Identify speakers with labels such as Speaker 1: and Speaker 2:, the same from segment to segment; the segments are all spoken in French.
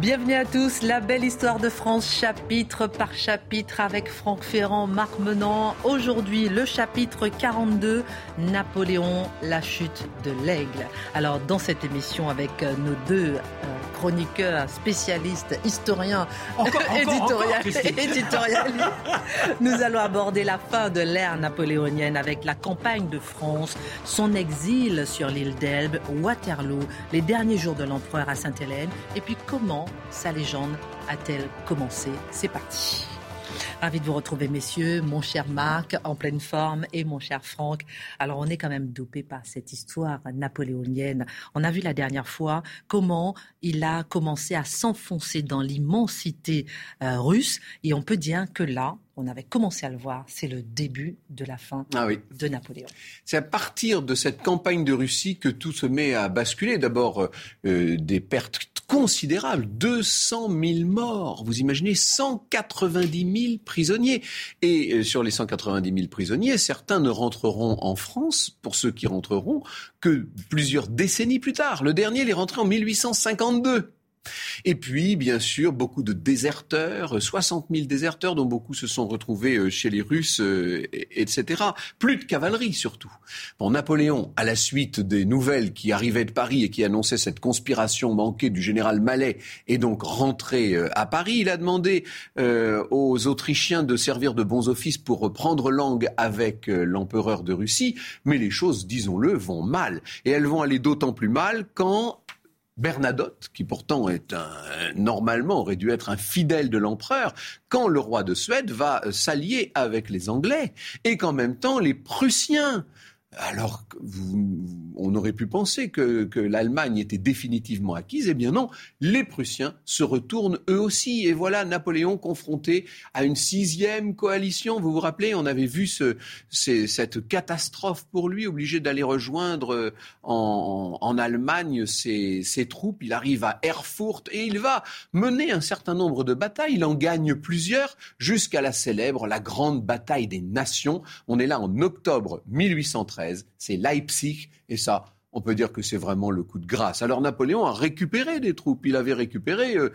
Speaker 1: Bienvenue à tous, la belle histoire de France, chapitre par chapitre, avec Franck Ferrand, Marc Menant. Aujourd'hui, le chapitre 42, Napoléon, la chute de l'aigle. Alors, dans cette émission, avec euh, nos deux euh, chroniqueurs, spécialistes, historiens, éditorialistes, nous allons aborder la fin de l'ère napoléonienne avec la campagne de France, son exil sur l'île d'Elbe, Waterloo, les derniers jours de l'empereur à Sainte-Hélène, et puis comment sa légende a-t-elle commencé C'est parti. Ravi de vous retrouver, messieurs. Mon cher Marc, en pleine forme, et mon cher Franck. Alors, on est quand même dopé par cette histoire napoléonienne. On a vu la dernière fois comment il a commencé à s'enfoncer dans l'immensité euh, russe. Et on peut dire que là, on avait commencé à le voir, c'est le début de la fin ah de Napoléon.
Speaker 2: C'est à partir de cette campagne de Russie que tout se met à basculer. D'abord, euh, des pertes considérable. 200 000 morts. Vous imaginez 190 000 prisonniers. Et euh, sur les 190 000 prisonniers, certains ne rentreront en France, pour ceux qui rentreront, que plusieurs décennies plus tard. Le dernier, il est rentré en 1852. Et puis, bien sûr, beaucoup de déserteurs, 60 000 déserteurs dont beaucoup se sont retrouvés euh, chez les Russes, euh, etc. Plus de cavalerie surtout. Bon, Napoléon, à la suite des nouvelles qui arrivaient de Paris et qui annonçaient cette conspiration manquée du général Mallet, est donc rentré euh, à Paris. Il a demandé aux Autrichiens de servir de bons offices pour reprendre langue avec l'empereur de Russie, mais les choses, disons-le, vont mal. Et elles vont aller d'autant plus mal quand Bernadotte, qui pourtant est un, normalement aurait dû être un fidèle de l'empereur, quand le roi de Suède va s'allier avec les Anglais et qu'en même temps les Prussiens alors on aurait pu penser que, l'Allemagne était définitivement acquise. Eh bien non, les Prussiens se retournent eux aussi. Et voilà Napoléon confronté à une sixième coalition. Vous vous rappelez, on avait vu cette catastrophe pour lui, obligé d'aller rejoindre euh, en, Allemagne ses, ses, troupes. Il arrive à Erfurt et il va mener un certain nombre de batailles. Il en gagne plusieurs jusqu'à la célèbre, la grande bataille des nations. On est là en octobre 1813 c'est Leipzig, et ça, on peut dire que c'est vraiment le coup de grâce. Alors Napoléon a récupéré des troupes. Il avait récupéré euh,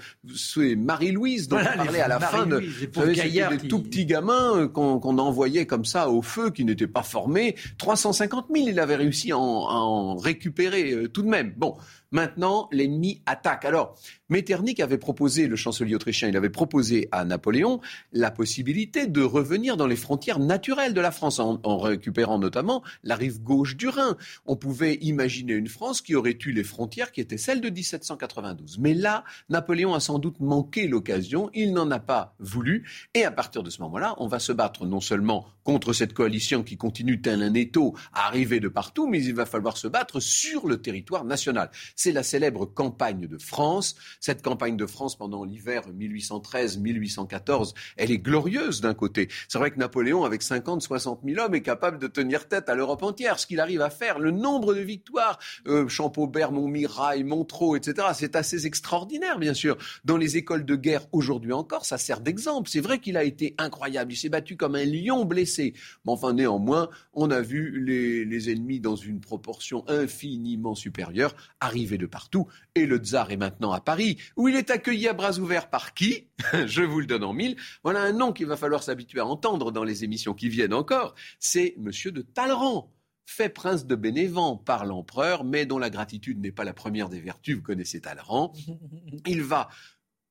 Speaker 2: Marie-Louise dont on parlait à la fin de des tout petits gamins euh, qu'on envoyait comme ça au feu, qui n'étaient pas formés. 350 000, il avait réussi à en, récupérer euh, tout de même. Bon, Maintenant, l'ennemi attaque. Alors, Metternich avait proposé, le chancelier autrichien, il avait proposé à Napoléon la possibilité de revenir dans les frontières naturelles de la France, en, récupérant notamment la rive gauche du Rhin. On pouvait imaginer une France qui aurait eu les frontières qui étaient celles de 1792. Mais là, Napoléon a sans doute manqué l'occasion, il n'en a pas voulu, et à partir de ce moment-là, on va se battre non seulement contre cette coalition qui continue tel un étau à arriver de partout, mais il va falloir se battre sur le territoire national c'est la célèbre campagne de France. Cette campagne de France pendant l'hiver 1813-1814, elle est glorieuse d'un côté. C'est vrai que Napoléon, avec 50, 60 000 hommes, est capable de tenir tête à l'Europe entière. Ce qu'il arrive à faire, le nombre de victoires, euh, Champaubert, Montmirail, Montreux, etc., c'est assez extraordinaire, bien sûr. Dans les écoles de guerre aujourd'hui encore, ça sert d'exemple. C'est vrai qu'il a été incroyable. Il s'est battu comme un lion blessé. Mais enfin, néanmoins, on a vu les, les ennemis dans une proportion infiniment supérieure arriver de partout. Et le tsar est maintenant à Paris, où il est accueilli à bras ouverts par qui? Je vous le donne en mille. Voilà un nom qu'il va falloir s'habituer à entendre dans les émissions qui viennent encore. C'est Monsieur de Talleyrand fait prince de Bénévent par l'empereur, mais dont la gratitude n'est pas la première des vertus, vous connaissez Talleyrand. Il va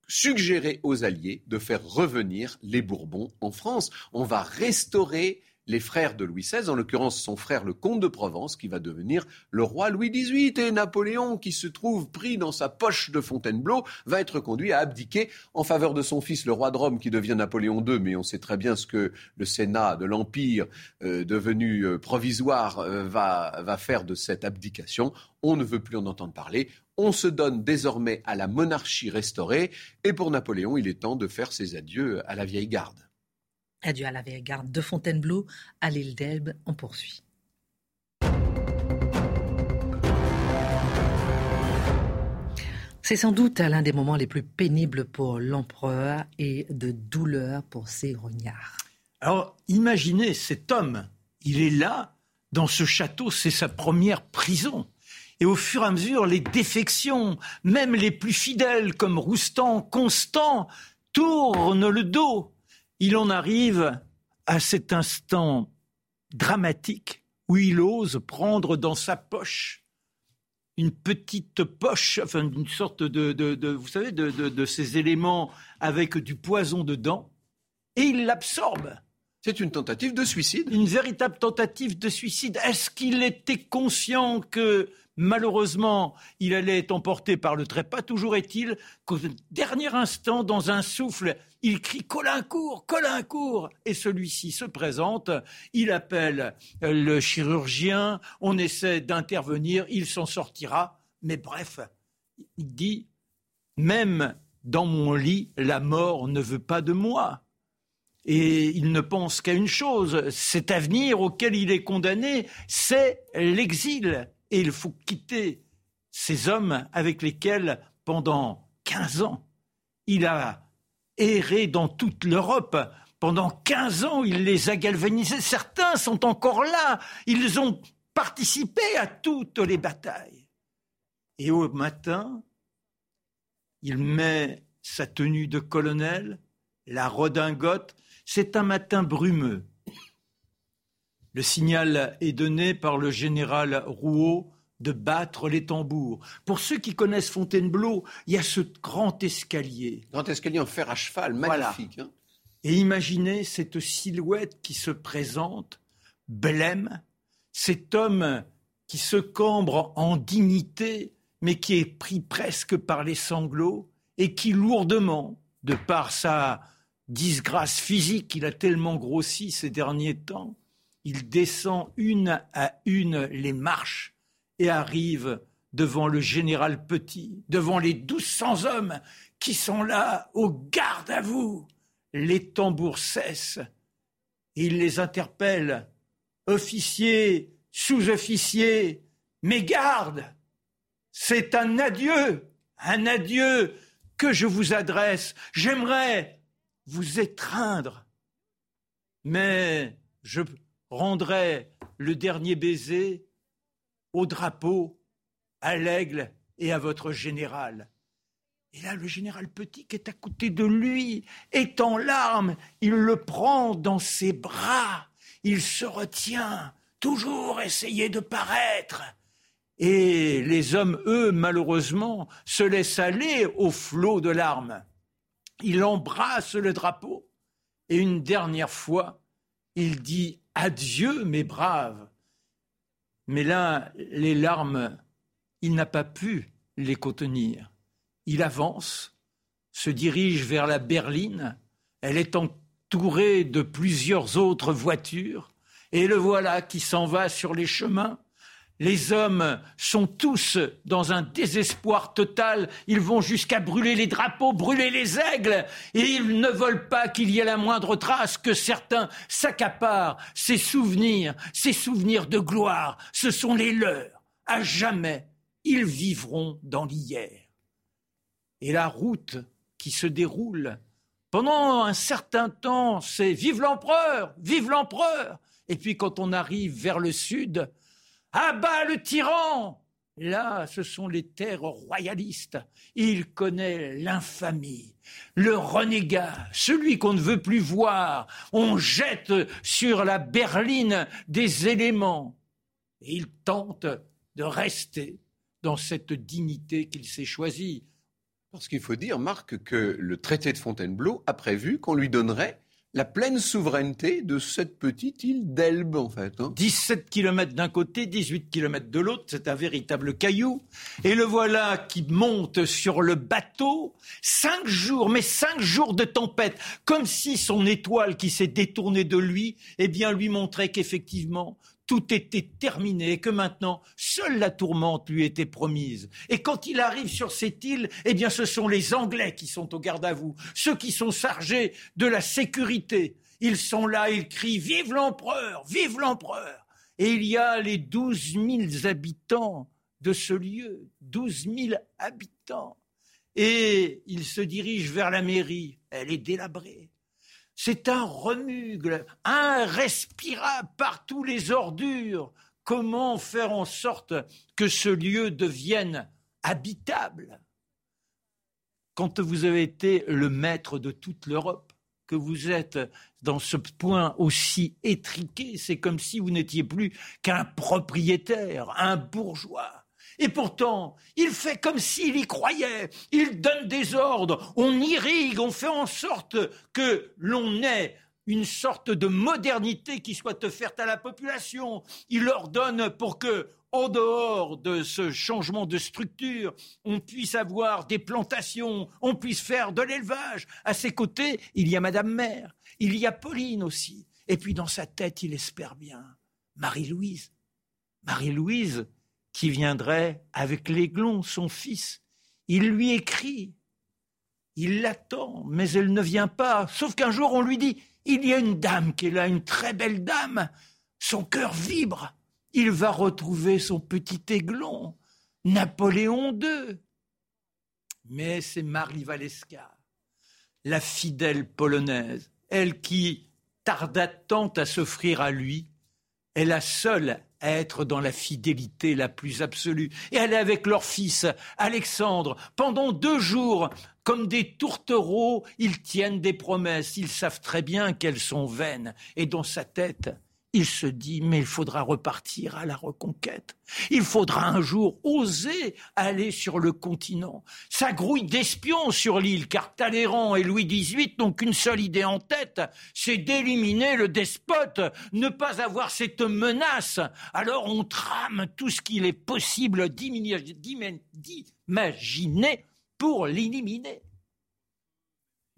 Speaker 2: suggérer aux Alliés de faire revenir les Bourbons en France. On va restaurer les frères de Louis XVI, en l'occurrence son frère le comte de Provence, qui va devenir le roi Louis XVIII. Et Napoléon, qui se trouve pris dans sa poche de Fontainebleau, va être conduit à abdiquer en faveur de son fils, le roi de Rome, qui devient Napoléon II. Mais on sait très bien ce que le Sénat de l'Empire, euh, devenu euh, provisoire, euh, va, va faire de cette abdication. On ne veut plus en entendre parler. On se donne désormais à la monarchie restaurée. Et pour Napoléon, il est temps de faire ses adieux à la vieille garde.
Speaker 1: Adieu à la vieille de Fontainebleau, à l'île d'Elbe, on poursuit. C'est sans doute l'un des moments les plus pénibles pour l'empereur et de douleur pour ses rognards.
Speaker 3: Alors, imaginez cet homme, il est là, dans ce château, c'est sa première prison. Et au fur et à mesure, les défections, même les plus fidèles comme Roustan, Constant, tournent le dos. Il en arrive à cet instant dramatique où il ose prendre dans sa poche une petite poche, enfin une sorte de, vous savez, de, ces éléments avec du poison dedans, et il l'absorbe.
Speaker 2: C'est une tentative de suicide
Speaker 3: Une véritable tentative de suicide. Est-ce qu'il était conscient que Malheureusement, il allait être emporté par le trépas. Toujours est-il qu'au dernier instant, dans un souffle, il crie Colincourt, Colincourt Et celui-ci se présente, il appelle le chirurgien, on essaie d'intervenir, il s'en sortira. Mais bref, il dit Même dans mon lit, la mort ne veut pas de moi. Et il ne pense qu'à une chose, cet avenir auquel il est condamné, c'est l'exil. Et il faut quitter ces hommes avec lesquels, pendant 15 ans, il a erré dans toute l'Europe. Pendant 15 ans, il les a galvanisés. Certains sont encore là. Ils ont participé à toutes les batailles. Et au matin, il met sa tenue de colonel, la redingote. C'est un matin brumeux. Le signal est donné par le général Rouault de battre les tambours. Pour ceux qui connaissent Fontainebleau, il y a ce grand escalier.
Speaker 2: Grand escalier en fer à cheval, magnifique. Hein.
Speaker 3: Et imaginez cette silhouette qui se présente, blême, cet homme qui se cambre en dignité, mais qui est pris presque par les sanglots, et qui lourdement, de par sa disgrâce physique, il a tellement grossi ces derniers temps, il descend une à une les marches et arrive devant le général Petit, devant les douze cents hommes qui sont là, au garde à vous. Les tambours cessent il les interpelle. Officiers, sous-officiers, mes gardes, c'est un adieu, un adieu que je vous adresse. J'aimerais vous étreindre, mais je rendrai le dernier baiser au drapeau, à l'aigle et à votre général. Et là, le général Petit, qui est à côté de lui, est en larmes. Il le prend dans ses bras. Il se retient, toujours essayer de paraître. Et les hommes, eux, malheureusement, se laissent aller au flot de larmes. Il embrasse le drapeau. Et une dernière fois, il dit Adieu, mes braves. Mais là, les larmes, il n'a pas pu les contenir. Il avance, se dirige vers la berline. Elle est entourée de plusieurs autres voitures. Et le voilà qui s'en va sur les chemins les hommes sont tous dans un désespoir total. Ils vont jusqu'à brûler les drapeaux, brûler les aigles, et ils ne veulent pas qu'il y ait la moindre trace que certains s'accaparent ces souvenirs, ces souvenirs de gloire. Ce sont les leurs. À jamais, ils vivront dans l'hier. Et la route qui se déroule pendant un certain temps, c'est vive l'empereur, vive l'empereur. Et puis quand on arrive vers le sud, à bas le tyran Là, ce sont les terres royalistes. Il connaît l'infamie, le renégat, celui qu'on ne veut plus voir. On jette sur la berline des éléments. Et il tente de rester dans cette dignité qu'il s'est choisie.
Speaker 2: Parce qu'il faut dire, Marc, que le traité de Fontainebleau a prévu qu'on lui donnerait la pleine souveraineté de cette petite île d'Elbe, en fait.
Speaker 3: 17 hein. km d'un côté, 18 km de l'autre, c'est un véritable caillou. Et le voilà qui monte sur le bateau, cinq jours, mais cinq jours de tempête, comme si son étoile qui s'est détournée de lui, eh bien, lui montrait qu'effectivement, tout était terminé et que maintenant, seule la tourmente lui était promise. Et quand il arrive sur cette île, eh bien, ce sont les Anglais qui sont au garde à vous, ceux qui sont chargés de la sécurité. Ils sont là, ils crient Vive l'empereur Vive l'empereur Et il y a les douze mille habitants de ce lieu, douze mille habitants. Et ils se dirigent vers la mairie. Elle est délabrée. C'est un remugle, respirable par tous les ordures comment faire en sorte que ce lieu devienne habitable? Quand vous avez été le maître de toute l'Europe, que vous êtes dans ce point aussi étriqué, c'est comme si vous n'étiez plus qu'un propriétaire, un bourgeois. Et pourtant, il fait comme s'il y croyait. Il donne des ordres, on irrigue, on fait en sorte que l'on ait une sorte de modernité qui soit offerte à la population. Il ordonne pour que, en dehors de ce changement de structure, on puisse avoir des plantations, on puisse faire de l'élevage. À ses côtés, il y a Madame Mère, il y a Pauline aussi. Et puis dans sa tête, il espère bien Marie-Louise. Marie-Louise qui viendrait avec l'aiglon, son fils. Il lui écrit. Il l'attend, mais elle ne vient pas. Sauf qu'un jour, on lui dit il y a une dame qui est là, une très belle dame. Son cœur vibre. Il va retrouver son petit aiglon, Napoléon II. Mais c'est Marie Valeska, la fidèle polonaise, elle qui tarda tant à s'offrir à lui, est la seule être dans la fidélité la plus absolue. Et elle est avec leur fils, Alexandre, pendant deux jours, comme des tourtereaux, ils tiennent des promesses, ils savent très bien qu'elles sont vaines. Et dans sa tête, il se dit, mais il faudra repartir à la reconquête. Il faudra un jour oser aller sur le continent. Ça grouille d'espions sur l'île, car Talleyrand et Louis XVIII n'ont qu'une seule idée en tête, c'est d'éliminer le despote, ne pas avoir cette menace. Alors on trame tout ce qu'il est possible d'imaginer pour l'éliminer.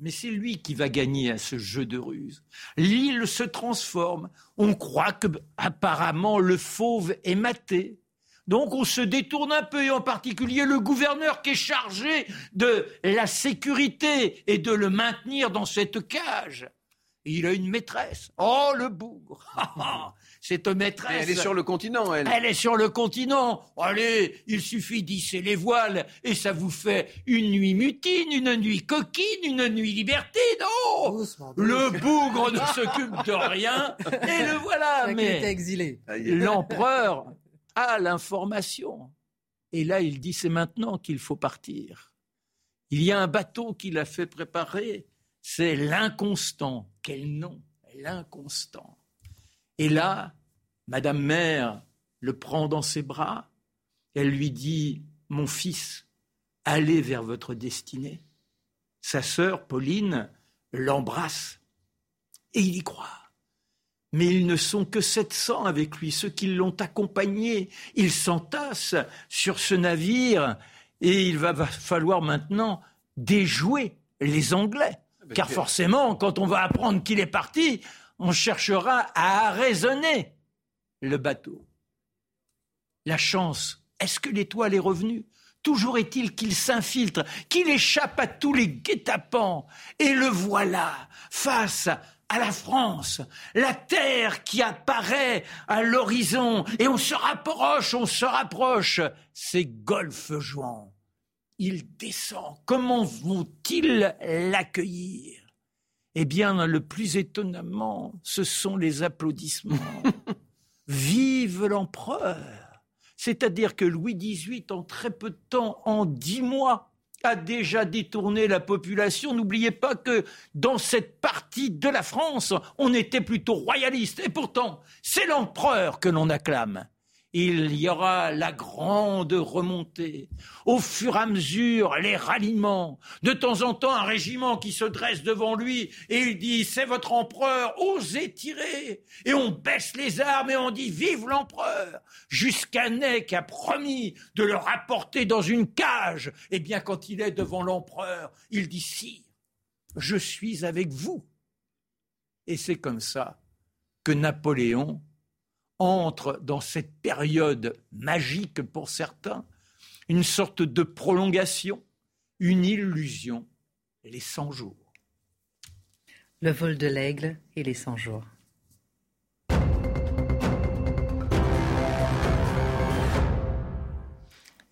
Speaker 3: Mais c'est lui qui va gagner à ce jeu de ruse. L'île se transforme. On croit que, apparemment, le fauve est maté. Donc on se détourne un peu, et en particulier le gouverneur qui est chargé de la sécurité et de le maintenir dans cette cage. Il a une maîtresse. Oh, le bougre cette maîtresse.
Speaker 2: elle est sur le continent, elle.
Speaker 3: Elle est sur le continent. Allez, il suffit d'hisser les voiles et ça vous fait une nuit mutine, une nuit coquine, une nuit libertine. Oh Le bougre ne s'occupe de rien et le voilà.
Speaker 1: Mais exilé.
Speaker 3: L'empereur a l'information. Et là, il dit c'est maintenant qu'il faut partir. Il y a un bateau qu'il a fait préparer. C'est l'inconstant. Quel nom L'inconstant. Et là, Madame Mère le prend dans ses bras. Elle lui dit Mon fils, allez vers votre destinée. Sa sœur, Pauline, l'embrasse. Et il y croit. Mais ils ne sont que 700 avec lui, ceux qui l'ont accompagné. Ils s'entassent sur ce navire et il va falloir maintenant déjouer les Anglais. Car forcément, quand on va apprendre qu'il est parti, on cherchera à raisonner le bateau. La chance, est-ce que l'étoile est revenue? Toujours est-il qu'il s'infiltre, qu'il échappe à tous les guet-apens. Et le voilà, face à la France, la terre qui apparaît à l'horizon, et on se rapproche, on se rapproche. C'est golfe jouant. Il descend. Comment vont-ils l'accueillir? Eh bien, le plus étonnamment, ce sont les applaudissements. Vive l'empereur C'est-à-dire que Louis XVIII, en très peu de temps, en dix mois, a déjà détourné la population. N'oubliez pas que dans cette partie de la France, on était plutôt royaliste. Et pourtant, c'est l'empereur que l'on acclame il y aura la grande remontée. Au fur et à mesure, les ralliements. De temps en temps, un régiment qui se dresse devant lui et il dit C'est votre empereur, osez tirer. Et on baisse les armes et on dit Vive l'empereur Jusqu'à qui a promis de le rapporter dans une cage. Eh bien, quand il est devant l'empereur, il dit Si, je suis avec vous. Et c'est comme ça que Napoléon entre dans cette période magique pour certains, une sorte de prolongation, une illusion, les 100 jours.
Speaker 1: Le vol de l'aigle et les 100 jours.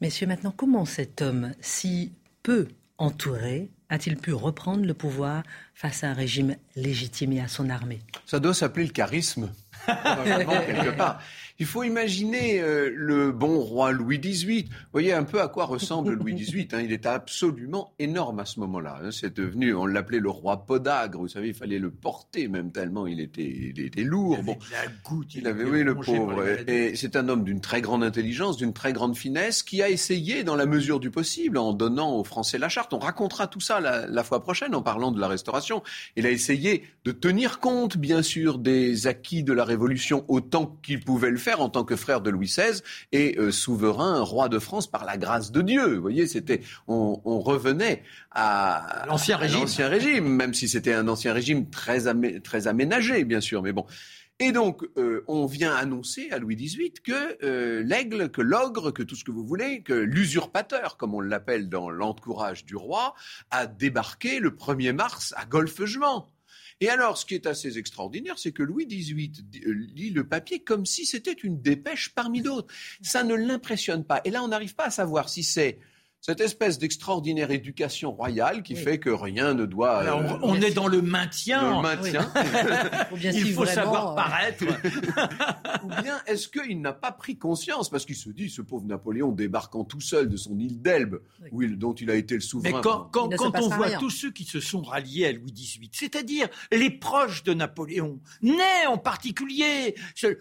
Speaker 1: Messieurs, maintenant, comment cet homme, si peu entouré, a-t-il pu reprendre le pouvoir face à un régime légitime et à son armée?
Speaker 2: Ça doit s'appeler le charisme quelque part. Il faut imaginer euh, le bon roi Louis XVIII. Vous voyez un peu à quoi ressemble Louis XVIII. Hein. Il était absolument énorme à ce moment-là. Hein. C'est devenu, on l'appelait le roi podagre. Vous savez, il fallait le porter même tellement il était, il était lourd.
Speaker 3: Il avait la goutte.
Speaker 2: Il, avait, oui, le pauvre. Et c'est un homme d'une très grande intelligence, d'une très grande finesse, qui a essayé, dans la mesure du possible, en donnant aux Français la charte. On racontera tout ça la, la fois prochaine en parlant de la Restauration. Il a essayé de tenir compte, bien sûr, des acquis de la Révolution autant qu'il pouvait le faire en tant que frère de Louis XVI et euh, souverain, roi de France par la grâce de Dieu. Vous voyez, c'était, on, on revenait à
Speaker 3: l'ancien régime.
Speaker 2: Même si c'était un ancien régime très, très aménagé, bien sûr. Mais bon. Et donc, euh, on vient annoncer à Louis XVIII que euh, l'aigle, que l'ogre, que tout ce que vous voulez, que l'usurpateur, comme on l'appelle dans l'entourage du roi, a débarqué le 1er mars à Golfe-Juan. Et alors, ce qui est assez extraordinaire, c'est que Louis XVIII euh, lit le papier comme si c'était une dépêche parmi d'autres. Ça ne l'impressionne pas. Et là, on n'arrive pas à savoir si c'est cette espèce d'extraordinaire éducation royale qui fait que rien ne doit.
Speaker 3: Euh, on est dans le maintien.
Speaker 2: Le maintien.
Speaker 3: Il faut savoir euh, paraître.
Speaker 2: Ou bien est-ce qu'il n'a pas pris conscience parce qu'il se dit ce pauvre Napoléon débarquant tout seul de son île d'Elbe, dont il a été le souverain.
Speaker 3: Mais quand, quand, on voit tous ceux qui se sont ralliés à Louis XVIII, c'est-à-dire les proches de Napoléon, Ney en particulier,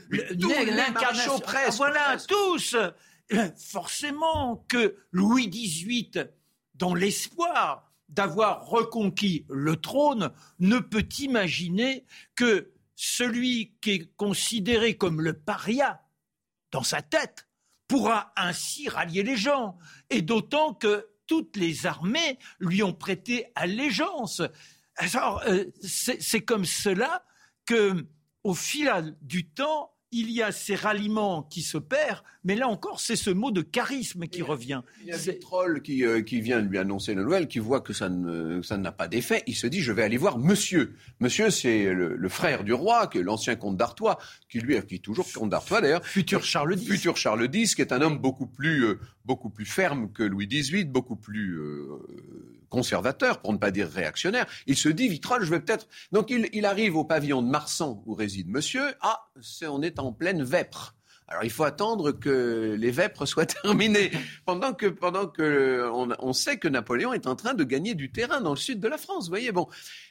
Speaker 2: l'incarnation presse,
Speaker 3: voilà tous forcément que Louis XVIII, dans l'espoir d'avoir reconquis le trône, ne peut imaginer que celui qui est considéré comme le paria dans sa tête pourra ainsi rallier les gens, et d'autant que toutes les armées lui ont prêté allégeance. Alors, euh, c'est comme cela que, au fil du temps, il y a ces ralliements qui se perdent, mais là encore, c'est ce mot de charisme qui revient.
Speaker 2: Il y a Vitrolles qui, euh, qui vient lui annoncer la nouvelle, qui voit que ça, ne, ça n'a pas d'effet. Il se dit, je vais aller voir monsieur. Monsieur, c'est le, frère du roi, l'ancien comte d'Artois, qui lui, qui est toujours comte d'Artois d'ailleurs.
Speaker 3: Futur Charles X.
Speaker 2: Futur Charles X, qui est un homme beaucoup plus, euh, beaucoup plus ferme que Louis XVIII, beaucoup plus euh, conservateur, pour ne pas dire réactionnaire. Il se dit, Vitrolles, je vais peut-être... Donc il, arrive au pavillon de Marsan, où réside monsieur. Ah, on est en pleine vêpre. Alors il faut attendre que les vêpres soient terminées, pendant que pendant que on, on, sait que Napoléon est en train de gagner du terrain dans le sud de la France. Vous voyez, bon.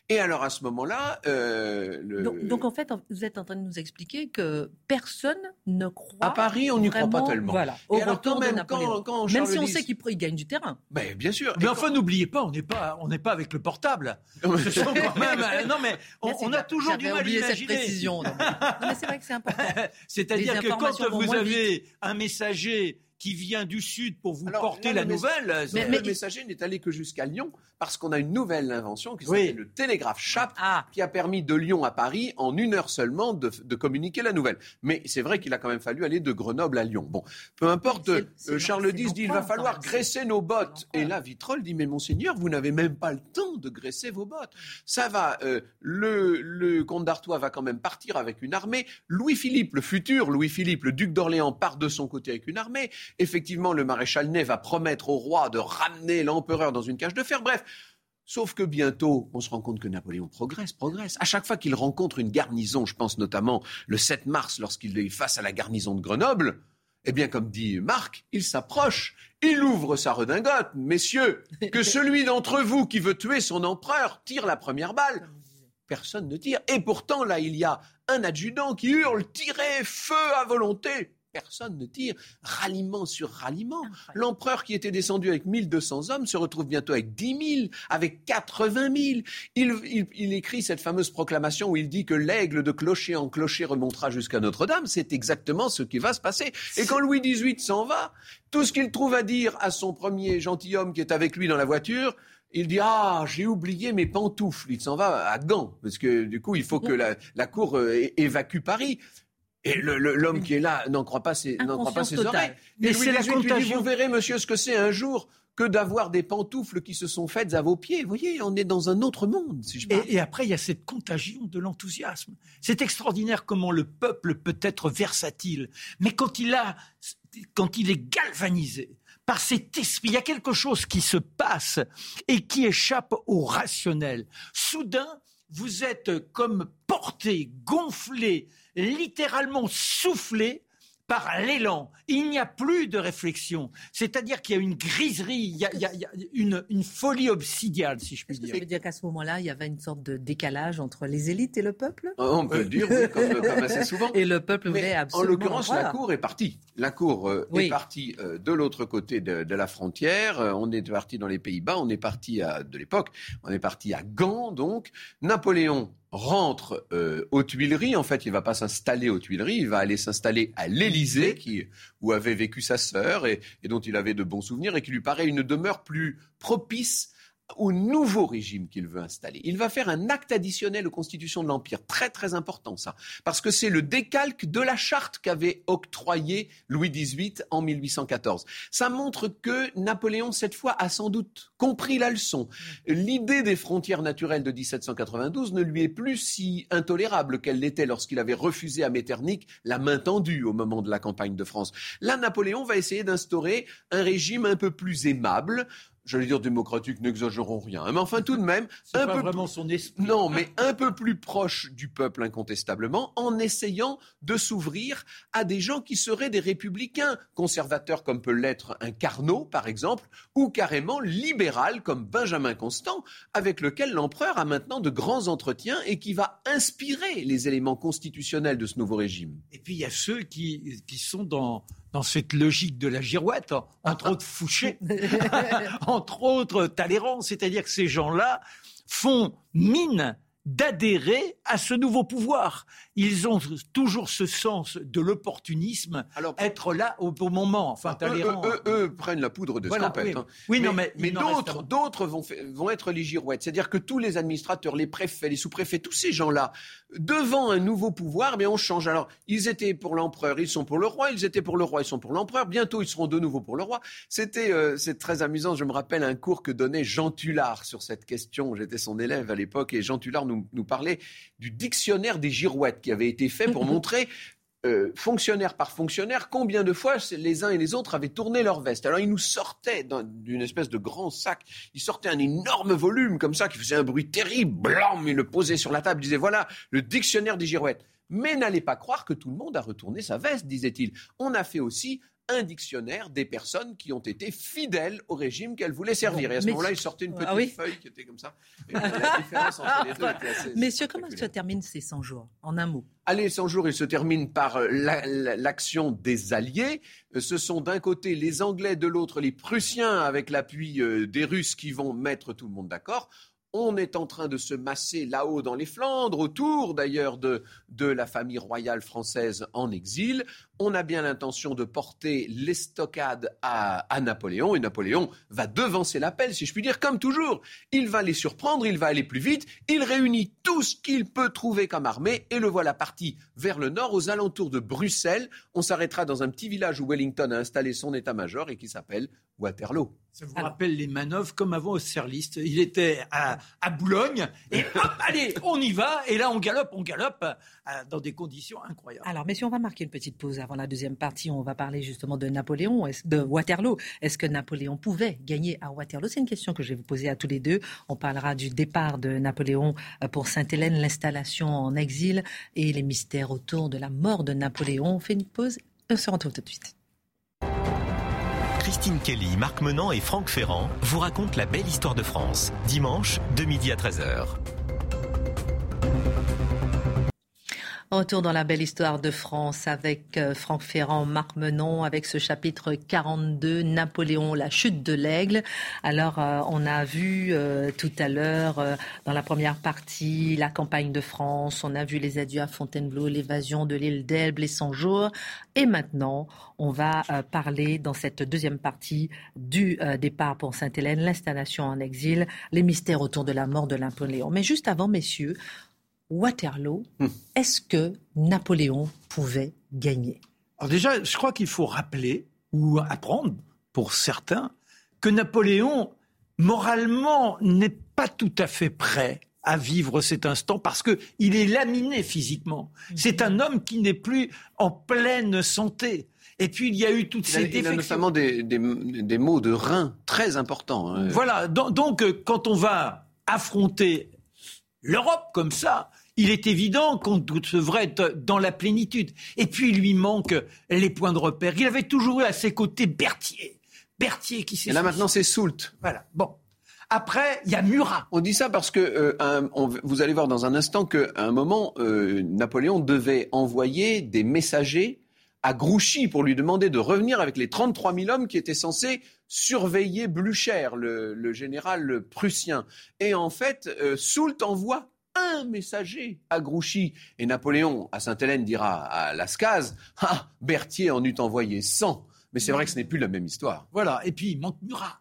Speaker 2: Et alors à ce moment-là, euh,
Speaker 1: le... donc, en fait, vous êtes en train de nous expliquer que personne ne croit.
Speaker 2: À Paris, on n'y croit pas tellement.
Speaker 1: Voilà.
Speaker 2: Au et alors quand même, quand, quand
Speaker 1: même si on sait qu'il gagne du terrain.
Speaker 2: Mais bien sûr.
Speaker 3: Mais enfin, n'oubliez pas, on n'est pas, on n'est pas avec le portable. Ce sont quand même. Euh, non mais on, a toujours du mal à imaginer.
Speaker 1: cette précision. non mais c'est vrai que c'est important.
Speaker 3: C'est-à-dire que quand vous avez un messager qui vient du sud pour vous porter la nouvelle.
Speaker 2: Mais, le messager n'est allé que jusqu'à Lyon parce qu'on a une nouvelle invention qui s'appelle le télégraphe chat ah. qui a permis de Lyon à Paris en une heure seulement de, communiquer la nouvelle. Mais c'est vrai qu'il a quand même fallu aller de Grenoble à Lyon. Bon, peu importe. Euh, Charles X dit il va falloir graisser nos bottes. Et là, Vitrolles dit mais monseigneur, vous n'avez même pas le temps de graisser vos bottes. Ça va. Euh, le, le comte d'Artois va quand même partir avec une armée. Louis-Philippe, le futur Louis-Philippe, le duc d'Orléans, part de son côté avec une armée. Effectivement, le maréchal Ney va promettre au roi de ramener l'empereur dans une cage de fer. Bref, Sauf que bientôt, on se rend compte que Napoléon progresse, progresse. À chaque fois qu'il rencontre une garnison, je pense notamment le 7 mars lorsqu'il est face à la garnison de Grenoble, eh bien, comme dit Marc, il s'approche, il ouvre sa redingote. Messieurs, que celui d'entre vous qui veut tuer son empereur tire la première balle. Personne ne tire. Et pourtant, là, il y a un adjudant qui hurle, tirez, feu à volonté personne ne tire. Ralliement sur ralliement. L'empereur qui était descendu avec 1200 hommes se retrouve bientôt avec 10 000, avec 80 000. Il, écrit cette fameuse proclamation où il dit que l'aigle de clocher en clocher remontera jusqu'à Notre-Dame. C'est exactement ce qui va se passer. Et quand Louis XVIII s'en va, tout ce qu'il trouve à dire à son premier gentilhomme qui est avec lui dans la voiture, il dit Ah, j'ai oublié mes pantoufles. Il s'en va à Gand, parce que du coup, il faut que la, la cour euh, évacue Paris. Et l'homme qui est là n'en croit pas ses, croit pas ses oreilles.
Speaker 3: Mais c'est la contagion.
Speaker 2: vous verrez, monsieur, ce que c'est un jour que d'avoir des pantoufles qui se sont faites à vos pieds. Vous voyez, on est dans un autre monde. Si je
Speaker 3: et, et, après, il y a cette contagion de l'enthousiasme. C'est extraordinaire comment le peuple peut être versatile. Mais quand il, a, quand il est galvanisé par cet esprit, il y a quelque chose qui se passe et qui échappe au rationnel. Soudain, vous êtes comme porté, gonflé, littéralement soufflé par l'élan. Il n'y a plus de réflexion. C'est-à-dire qu'il y a une griserie, il y a, une, folie obsidiale, si je puis dire.
Speaker 1: Ça veut dire qu'à ce moment-là, il y avait une sorte de décalage entre les élites et le peuple?
Speaker 2: On peut le dire, oui, comme, assez souvent.
Speaker 1: Et le peuple voulait absolument.
Speaker 2: En l'occurrence, la Cour est partie. La Cour euh, est partie euh, de l'autre côté de, la frontière. Euh, on est parti dans les Pays-Bas, on est parti à, de l'époque, on est parti à Gand, donc. Napoléon rentre euh, aux Tuileries. En fait, il va pas s'installer aux Tuileries, il va aller s'installer à l'Élysée, où avait vécu sa sœur et, dont il avait de bons souvenirs, et qui lui paraît une demeure plus propice au nouveau régime qu'il veut installer. Il va faire un acte additionnel aux constitutions de l'Empire. Très très important ça. Parce que c'est le décalque de la charte qu'avait octroyé Louis XVIII en 1814. Ça montre que Napoléon, cette fois, a sans doute compris la leçon. L'idée des frontières naturelles de 1792 ne lui est plus si intolérable qu'elle l'était lorsqu'il avait refusé à Metternich la main tendue au moment de la campagne de France. Là, Napoléon va essayer d'instaurer un régime un peu plus aimable, j'allais dire démocratique, n'exagérons rien. Mais enfin, tout de même,
Speaker 3: un pas peu vraiment son esprit.
Speaker 2: Non, mais un peu plus proche du peuple incontestablement, en essayant de s'ouvrir à des gens qui seraient des républicains, conservateurs comme peut l'être un Carnot, par exemple, ou carrément libéral comme Benjamin Constant, avec lequel l'empereur a maintenant de grands entretiens et qui va inspirer les éléments constitutionnels de ce nouveau régime.
Speaker 3: Et puis il y a ceux qui, qui sont dans dans cette logique de la girouette, entre autres Fouché, entre autres Talleyrand, c'est-à-dire que ces gens-là font mine d'adhérer à ce nouveau pouvoir. Ils ont toujours ce sens de l'opportunisme, être là au bon moment. Enfin,
Speaker 2: eux, eux, prennent la poudre de voilà,
Speaker 3: Oui, hein. oui mais, non, mais,
Speaker 2: mais d'autres, d'autres vont, vont être les girouettes. C'est-à-dire que tous les administrateurs, les préfets, les sous-préfets, tous ces gens-là, devant un nouveau pouvoir, mais on change. Alors, ils étaient pour l'empereur, ils sont pour le roi. Ils étaient pour le roi, ils sont pour l'empereur. Bientôt, ils seront de nouveau pour le roi. C'était, euh, c'est très amusant. Je me rappelle un cours que donnait Jean Tullard sur cette question. J'étais son élève à l'époque et Jean Tullard nous nous, parlait du dictionnaire des girouettes qui avait été fait pour montrer euh, fonctionnaire par fonctionnaire, combien de fois les uns et les autres avaient tourné leur veste. Alors il nous sortait d'une espèce de grand sac, il sortait un énorme volume comme ça qui faisait un bruit terrible, blanc, il le posait sur la table, disait voilà le dictionnaire des girouettes. Mais n'allez pas croire que tout le monde a retourné sa veste, disait-il. On a fait aussi un dictionnaire des personnes qui ont été fidèles au régime qu'elles voulaient servir. et à ce moment-là, il sortait une ah petite feuille qui était comme ça.
Speaker 1: Messieurs, comment se terminent ces 100 jours En un mot?
Speaker 2: Allez, 100 jours, ils se terminent par euh, l'action des Alliés. Euh, ce sont d'un côté les Anglais, de l'autre les Prussiens, avec l'appui euh, des Russes qui vont mettre tout le monde d'accord. On est en train de se masser là-haut dans les Flandres, autour d'ailleurs de, la famille royale française en exil on a bien l'intention de porter l'estocade à, à, Napoléon, et Napoléon va devancer l'appel, si je puis dire, comme toujours. Il va les surprendre, il va aller plus vite, il réunit tout ce qu'il peut trouver comme armée, et le voilà parti vers le nord, aux alentours de Bruxelles. On s'arrêtera dans un petit village où Wellington a installé son état-major et qui s'appelle Waterloo.
Speaker 3: Ça vous rappelle les manœuvres comme avant au Serliste. Il était à, à Boulogne, et hop, allez, on y va, et là on galope, on galope, euh, dans des conditions incroyables.
Speaker 1: Alors, messieurs, on va marquer une petite pause avant la deuxième partie, on va parler justement de Napoléon, de Waterloo. Est-ce que Napoléon pouvait gagner à Waterloo? C'est une question que je vais vous poser à tous les deux. On parlera du départ de Napoléon euh, pour Sainte-Hélène, l'installation en exil et les mystères autour de la mort de Napoléon. On fait une pause on se retrouve tout de suite.
Speaker 4: Christine Kelly, Marc Menant et Franck Ferrand vous racontent la belle histoire de France. Dimanche, de midi à 13h.
Speaker 1: Retour dans la belle histoire de France avec euh, Franck Ferrand, Marc Menon, avec ce chapitre 42, Napoléon, la chute de l'aigle. Alors, euh, on a vu euh, tout à l'heure, dans la première partie, la campagne de France, on a vu les adieux à Fontainebleau, l'évasion de l'île d'Elbe, les 100 jours. Et maintenant, on va parler dans cette deuxième partie du départ pour Sainte-Hélène, l'installation en exil, les mystères autour de la mort de Napoléon. Mais juste avant, messieurs, Waterloo, hmm. est-ce que Napoléon pouvait gagner?
Speaker 3: Alors déjà, je crois qu'il faut rappeler ou apprendre pour certains que Napoléon, moralement, n'est pas tout à fait prêt à vivre cet instant parce que il est laminé physiquement. Hmm. C'est un homme qui n'est plus en pleine santé. Et puis il y a eu toutes ces défections. Il a
Speaker 2: notamment des, des, maux de rein très importants.
Speaker 3: Hein. Voilà. Donc, quand on va affronter l'Europe comme ça, il est évident qu'on devrait être dans la plénitude. Et puis, il lui manque les points de repère. Il avait toujours eu à ses côtés Berthier. Berthier qui s'est.
Speaker 2: Et là, maintenant, c'est Soult.
Speaker 3: Voilà. Bon. Après, il y a Murat.
Speaker 2: On dit ça parce que euh, vous allez voir dans un instant qu'à un moment, euh, Napoléon devait envoyer des messagers à Grouchy pour lui demander de revenir avec les 33 000 hommes qui étaient censés surveiller Blücher, le, général prussien. Et en fait, euh, Soult envoie un messager à Grouchy. Et Napoléon, à Sainte-Hélène, dira à Lascaz Ah, Berthier en eut envoyé 100. Mais c'est vrai que ce n'est plus la même histoire.
Speaker 3: Voilà. Et puis, il manque Murat.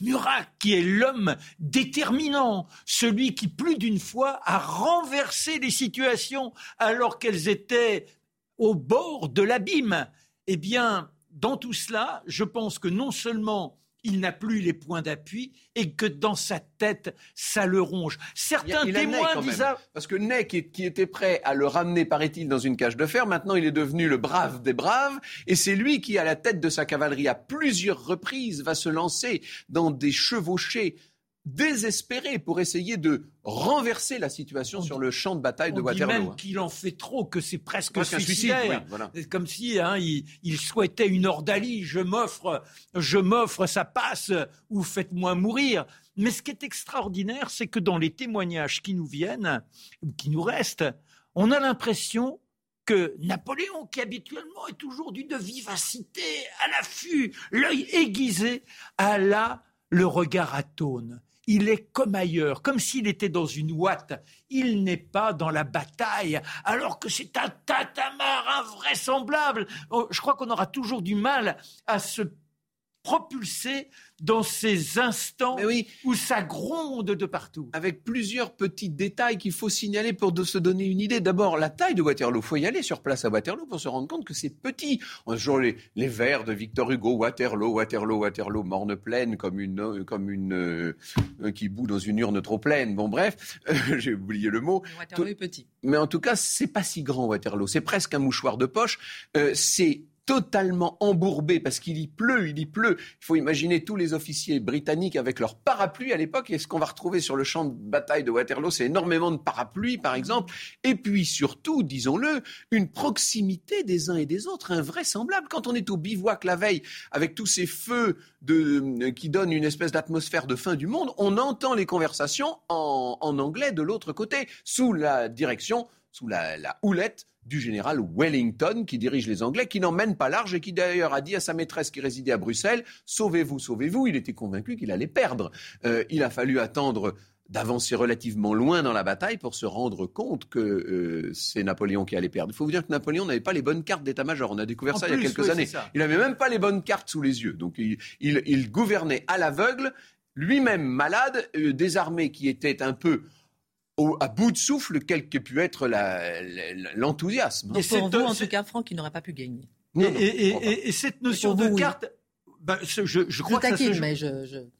Speaker 3: Murat, qui est l'homme déterminant, celui qui plus d'une fois a renversé les situations alors qu'elles étaient au bord de l'abîme. Eh bien, dans tout cela, je pense que non seulement il n'a plus les points d'appui et que dans sa tête, ça le ronge. Certains témoins disent...
Speaker 2: Parce que Ney, qui, était prêt à le ramener, paraît-il, dans une cage de fer, maintenant il est devenu le brave des braves, et c'est lui qui, à la tête de sa cavalerie, à plusieurs reprises, va se lancer dans des chevauchées désespéré pour essayer de renverser la situation sur le champ de bataille de Waterloo.
Speaker 3: Dit même hein. qu'il en fait trop, que c'est presque suicidaire. Comme si hein, il, souhaitait une ordalie. Je m'offre, je m'offre, ça passe, ou faites-moi mourir. Mais ce qui est extraordinaire, c'est que dans les témoignages qui nous viennent, ou qui nous restent, on a l'impression que Napoléon, qui habituellement est toujours d'une vivacité, à l'affût, l'œil aiguisé, a là le regard atone il est comme ailleurs, comme s'il était dans une ouate. Il n'est pas dans la bataille, alors que c'est un tatamar invraisemblable. Oh, je crois qu'on aura toujours du mal à se propulser dans ces instants où ça gronde de partout.
Speaker 2: Avec plusieurs petits détails qu'il faut signaler pour se donner une idée. D'abord, la taille de Waterloo. Il faut y aller sur place à Waterloo pour se rendre compte que c'est petit. On a toujours les, vers de Victor Hugo, Waterloo, Waterloo, Waterloo, morne pleine comme une, comme une euh, qui bout dans une urne trop pleine. Bon, bref, j'ai oublié le mot.
Speaker 1: Waterloo est petit.
Speaker 2: Mais en tout cas, c'est pas si grand Waterloo. C'est presque un mouchoir de poche. Euh, c'est totalement embourbé parce qu'il y pleut, il y pleut. Il faut imaginer tous les officiers britanniques avec leurs parapluies à l'époque. Et ce qu'on va retrouver sur le champ de bataille de Waterloo, c'est énormément de parapluies, par exemple. Et puis surtout, disons-le, une proximité des uns et des autres invraisemblable. Quand on est au bivouac la veille, avec tous ces feux de, qui donnent une espèce d'atmosphère de fin du monde, on entend les conversations en, anglais de l'autre côté, sous la direction, sous la houlette du général Wellington qui dirige les Anglais, qui n'emmène pas large et qui d'ailleurs a dit à sa maîtresse qui résidait à Bruxelles Sauvez-vous, sauvez-vous. Il était convaincu qu'il allait perdre. Euh, il a fallu attendre d'avancer relativement loin dans la bataille pour se rendre compte que euh, c'est Napoléon qui allait perdre. Il faut vous dire que Napoléon n'avait pas les bonnes cartes d'état-major. On a découvert ça il y a quelques années. Il n'avait même pas les bonnes cartes sous les yeux. Donc il, gouvernait à l'aveugle, lui-même malade, euh, des armées qui étaient un peu à bout de souffle quel que pu être l'enthousiasme.
Speaker 1: Et pour vous, en tout cas, Franck, il n'aurait pas pu gagner.
Speaker 3: et, cette notion de carte, ben, je, je, crois que ça se joue.
Speaker 1: Mais je,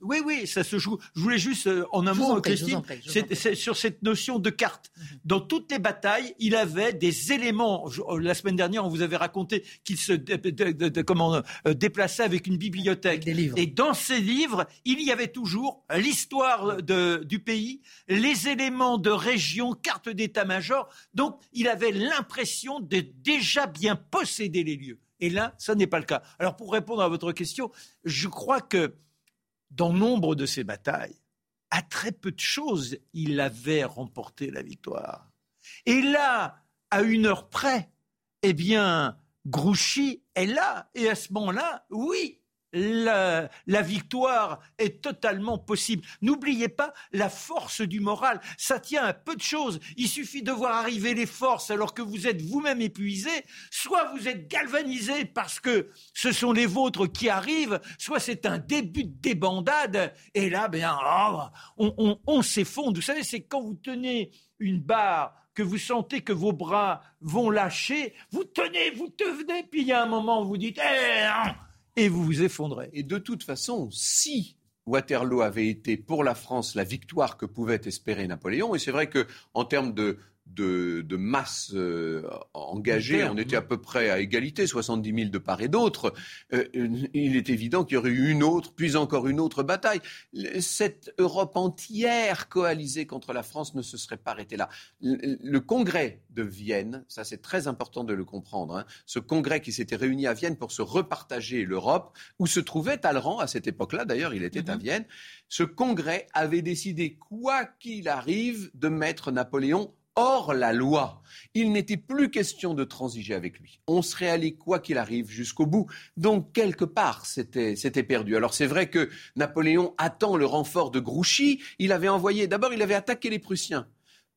Speaker 3: Oui, oui, ça se joue. Je voulais juste, euh, en un mot, Christine, c'est sur cette notion de carte. Mhm. Dans toutes les batailles, il avait des éléments. Euh, la semaine dernière, on vous avait raconté qu'il se comment, euh, déplaçait avec une bibliothèque.
Speaker 1: Des livres.
Speaker 3: Et dans ces livres, il y avait toujours l'histoire du pays, les éléments de région, carte d'état-major. Donc, il avait l'impression de déjà bien posséder les lieux. Et là, ça n'est pas le cas. Alors pour répondre à votre question, je crois que dans nombre de ces batailles, à très peu de choses, il avait remporté la victoire. Et là, à une heure près, eh bien, Grouchy est là. Et à ce moment-là, oui, la, victoire est totalement possible. N'oubliez pas la force du moral. Ça tient à peu de choses. Il suffit de voir arriver les forces alors que vous êtes vous-même épuisé. Soit vous êtes galvanisé parce que ce sont les vôtres qui arrivent, soit c'est un début de débandade. Et là, bien, oh, on, on s'effondre. Vous savez, c'est quand vous tenez une barre que vous sentez que vos bras vont lâcher, vous tenez, vous tenez, puis il y a un moment où vous dites, eh, et vous vous effondrez.
Speaker 2: Et de toute façon, si Waterloo avait été pour la France la victoire que pouvait espérer Napoléon, et c'est vrai que en termes de, de, masse euh, engagée, on était à peu près à égalité, 70 000 de part et d'autre, euh, il est évident qu'il y aurait eu une autre, puis encore une autre bataille. Cette Europe entière coalisée contre la France ne se serait pas arrêtée là. Le, congrès de Vienne, ça c'est très important de le comprendre, hein, ce congrès qui s'était réuni à Vienne pour se repartager l'Europe, où se trouvait Talleyrand à cette époque-là, d'ailleurs il était à mhm. Vienne, ce congrès avait décidé, quoi qu'il arrive, de mettre Napoléon hors la loi. Il n'était plus question de transiger avec lui. On serait allé, quoi qu'il arrive, jusqu'au bout. Donc, quelque part, c'était perdu. Alors, c'est vrai que Napoléon attend le renfort de Grouchy. Il avait envoyé, d'abord, il avait attaqué les Prussiens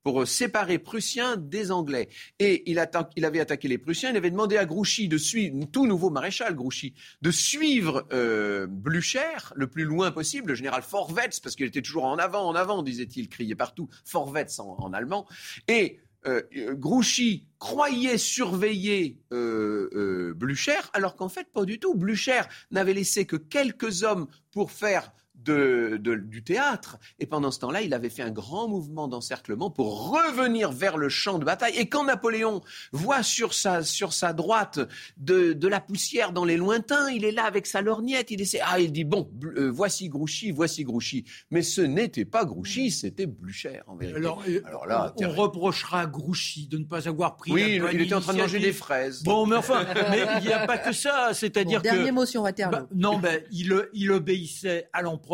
Speaker 2: pour séparer Prussiens des Anglais. Et il, avait attaqué les Prussiens, il avait demandé à Grouchy de suivre, tout nouveau maréchal Grouchy, de suivre euh, Blücher le plus loin possible, le général Forwetz, parce qu'il était toujours en avant, en avant, disait-il, criait partout, Forwetz en, allemand. Et euh, Grouchy croyait surveiller euh, euh, Blücher, alors qu'en fait, pas du tout. Blücher n'avait laissé que quelques hommes pour faire de, du théâtre. Et pendant ce temps-là, il avait fait un grand mouvement d'encerclement pour revenir vers le champ de bataille. Et quand Napoléon voit sur sa, sur sa droite de, de la poussière dans les lointains, il est là avec sa lorgnette, il essaie, ah, il dit, bon, euh, voici Grouchy, voici Grouchy. Mais ce n'était pas Grouchy, c'était Blücher, en vérité.
Speaker 3: Alors, euh, Alors là, on, reprochera à Grouchy de ne pas avoir pris
Speaker 2: Oui, il, était en train de manger des fraises.
Speaker 3: Bon, mais enfin, mais il n'y a pas que ça, c'est-à-dire que...
Speaker 1: Dernière motion, Waterloo.
Speaker 3: Bah, non, ben, il, il obéissait à l'empereur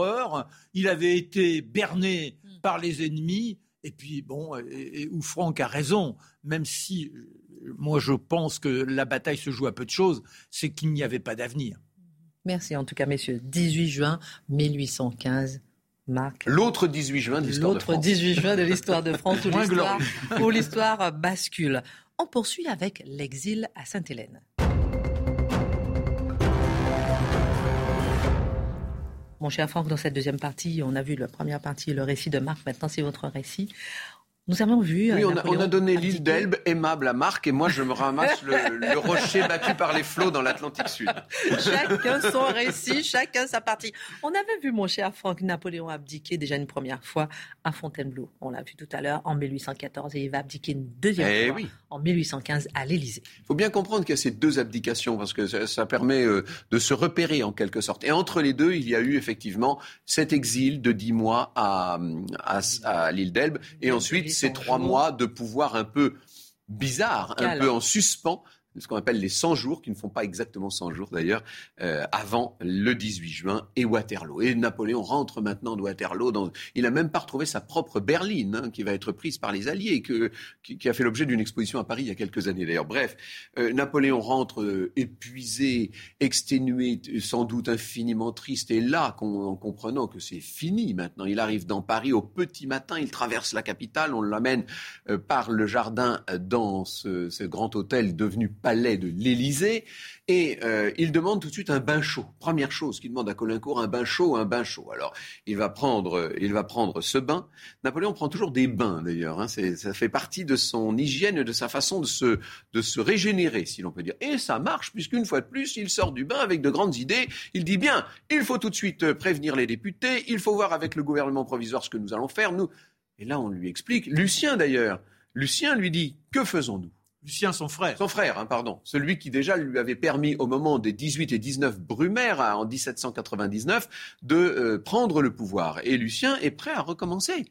Speaker 3: il avait été berné hmm. par les ennemis. Et puis, bon, et, où Franck a raison, même si euh, moi je pense que la bataille se joue à peu de choses, c'est qu'il n'y avait pas d'avenir.
Speaker 1: Merci en tout cas, messieurs. 18 juin 1815. Marc.
Speaker 2: L'autre 18 juin de l'histoire de France.
Speaker 1: L'autre 18 juin de l'histoire de France où l'histoire bascule. On poursuit avec l'exil à Sainte-Hélène. Mon cher Franck, dans cette deuxième partie, on a vu la première partie, le récit de Marc. Maintenant, c'est votre récit. Nous avons vu.
Speaker 2: Oui, on a, donné l'île d'Elbe aimable à Marc et moi je me ramasse le, rocher battu par les flots dans l'Atlantique Sud.
Speaker 1: Chacun son récit, chacun sa partie. On avait vu mon cher Franck Napoléon abdiquer déjà une première fois à Fontainebleau. On l'a vu tout à l'heure en 1814 et il va abdiquer une deuxième eh fois en 1815 à l'Élysée.
Speaker 2: Il faut bien comprendre qu'il y a ces deux abdications parce que ça, permet euh, de se repérer en quelque sorte. Et entre les deux, il y a eu effectivement cet exil de dix mois à, à, à l'île d'Elbe et ensuite ces trois mois de pouvoir un peu bizarre, un peu en suspens ce qu'on appelle les 100 jours, qui ne font pas exactement 100 jours d'ailleurs, euh, avant le 18 juin et Waterloo. Et Napoléon rentre maintenant de Waterloo. Il n'a même pas retrouvé sa propre berline, hein, qui va être prise par les Alliés, que, qui, a fait l'objet d'une exposition à Paris il y a quelques années d'ailleurs. Bref, euh, Napoléon rentre euh, épuisé, exténué, sans doute infiniment triste, et là, en comprenant que c'est fini maintenant, il arrive dans Paris au petit matin, il traverse la capitale, on l'amène par le jardin dans ce, ce grand hôtel devenu palais de l'Élysée et euh, il demande tout de suite un bain chaud. Première chose qu'il demande à Colincourt, un bain chaud, un bain chaud. Alors il va prendre, euh, il va prendre ce bain. Napoléon prend toujours des bains d'ailleurs. Hein. ça fait partie de son hygiène, de sa façon de se, de se régénérer, si l'on peut dire. Et ça marche puisqu'une fois de plus, il sort du bain avec de grandes idées. Il dit bien, il faut tout de suite euh, prévenir les députés. Il faut voir avec le gouvernement provisoire ce que nous allons faire. Nous. Et là, on lui explique. Lucien d'ailleurs. Lucien lui dit que faisons-nous?
Speaker 3: Lucien, son frère.
Speaker 2: Son frère, hein, pardon. Celui qui déjà lui avait permis au moment des 18 et 19 Brumaire en 1799 de euh, prendre le pouvoir. Et Lucien est prêt à recommencer.